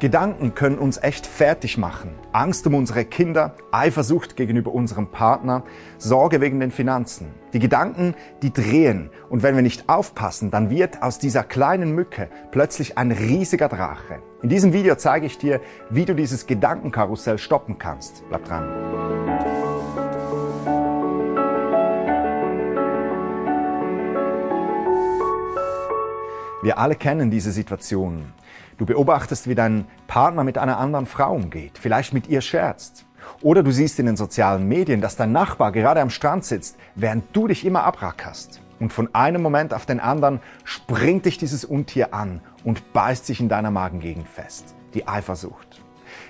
Gedanken können uns echt fertig machen. Angst um unsere Kinder, Eifersucht gegenüber unserem Partner, Sorge wegen den Finanzen. Die Gedanken, die drehen. Und wenn wir nicht aufpassen, dann wird aus dieser kleinen Mücke plötzlich ein riesiger Drache. In diesem Video zeige ich dir, wie du dieses Gedankenkarussell stoppen kannst. Bleib dran. Wir alle kennen diese Situation. Du beobachtest, wie dein Partner mit einer anderen Frau umgeht, vielleicht mit ihr scherzt. Oder du siehst in den sozialen Medien, dass dein Nachbar gerade am Strand sitzt, während du dich immer abrackerst. Und von einem Moment auf den anderen springt dich dieses Untier an und beißt sich in deiner Magengegend fest. Die Eifersucht.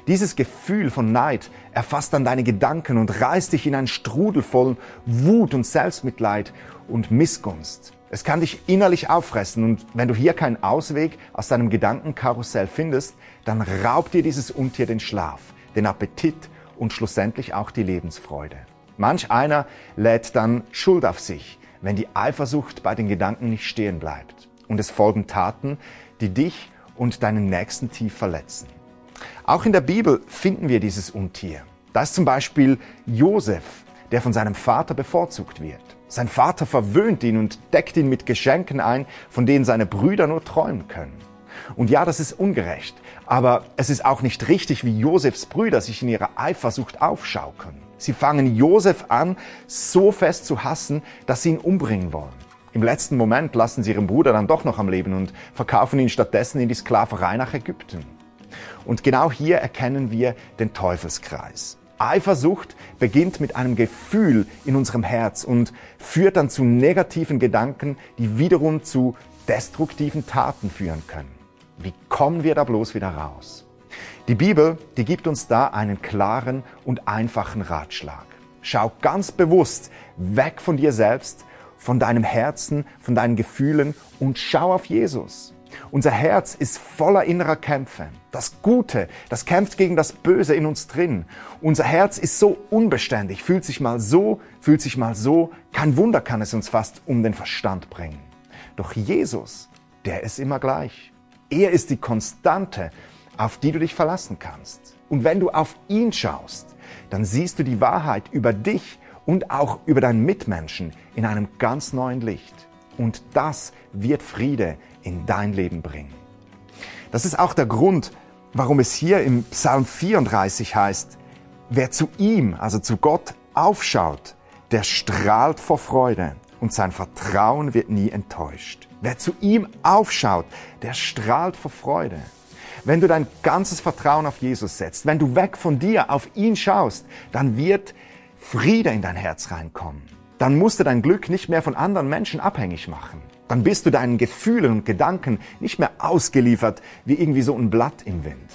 Dieses Gefühl von Neid erfasst dann deine Gedanken und reißt dich in einen Strudel voll Wut und Selbstmitleid und Missgunst. Es kann dich innerlich auffressen und wenn du hier keinen Ausweg aus deinem Gedankenkarussell findest, dann raubt dir dieses Untier den Schlaf, den Appetit und schlussendlich auch die Lebensfreude. Manch einer lädt dann Schuld auf sich, wenn die Eifersucht bei den Gedanken nicht stehen bleibt. Und es folgen Taten, die dich und deinen Nächsten tief verletzen. Auch in der Bibel finden wir dieses Untier. Da ist zum Beispiel Josef, der von seinem Vater bevorzugt wird. Sein Vater verwöhnt ihn und deckt ihn mit Geschenken ein, von denen seine Brüder nur träumen können. Und ja, das ist ungerecht, aber es ist auch nicht richtig, wie Josefs Brüder sich in ihrer Eifersucht aufschaukeln. Sie fangen Josef an, so fest zu hassen, dass sie ihn umbringen wollen. Im letzten Moment lassen sie ihren Bruder dann doch noch am Leben und verkaufen ihn stattdessen in die Sklaverei nach Ägypten. Und genau hier erkennen wir den Teufelskreis. Eifersucht beginnt mit einem Gefühl in unserem Herz und führt dann zu negativen Gedanken, die wiederum zu destruktiven Taten führen können. Wie kommen wir da bloß wieder raus? Die Bibel, die gibt uns da einen klaren und einfachen Ratschlag. Schau ganz bewusst weg von dir selbst, von deinem Herzen, von deinen Gefühlen und schau auf Jesus. Unser Herz ist voller innerer Kämpfe. Das Gute, das kämpft gegen das Böse in uns drin. Unser Herz ist so unbeständig, fühlt sich mal so, fühlt sich mal so. Kein Wunder kann es uns fast um den Verstand bringen. Doch Jesus, der ist immer gleich. Er ist die Konstante, auf die du dich verlassen kannst. Und wenn du auf ihn schaust, dann siehst du die Wahrheit über dich und auch über deinen Mitmenschen in einem ganz neuen Licht. Und das wird Friede in dein Leben bringen. Das ist auch der Grund, warum es hier im Psalm 34 heißt, wer zu ihm, also zu Gott, aufschaut, der strahlt vor Freude und sein Vertrauen wird nie enttäuscht. Wer zu ihm aufschaut, der strahlt vor Freude. Wenn du dein ganzes Vertrauen auf Jesus setzt, wenn du weg von dir auf ihn schaust, dann wird Friede in dein Herz reinkommen. Dann musst du dein Glück nicht mehr von anderen Menschen abhängig machen. Dann bist du deinen Gefühlen und Gedanken nicht mehr ausgeliefert wie irgendwie so ein Blatt im Wind.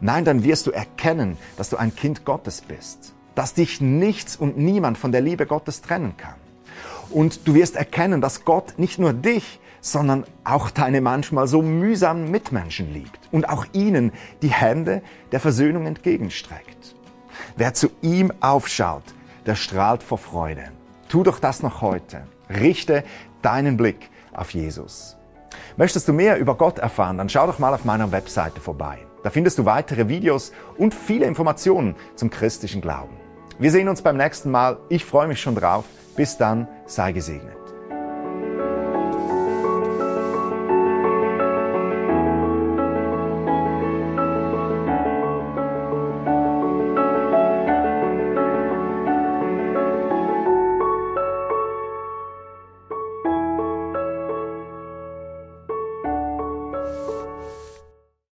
Nein, dann wirst du erkennen, dass du ein Kind Gottes bist, dass dich nichts und niemand von der Liebe Gottes trennen kann. Und du wirst erkennen, dass Gott nicht nur dich, sondern auch deine manchmal so mühsamen Mitmenschen liebt und auch ihnen die Hände der Versöhnung entgegenstreckt. Wer zu ihm aufschaut, der strahlt vor Freude. Tu doch das noch heute. Richte deinen Blick auf Jesus. Möchtest du mehr über Gott erfahren, dann schau doch mal auf meiner Webseite vorbei. Da findest du weitere Videos und viele Informationen zum christlichen Glauben. Wir sehen uns beim nächsten Mal. Ich freue mich schon drauf. Bis dann, sei gesegnet.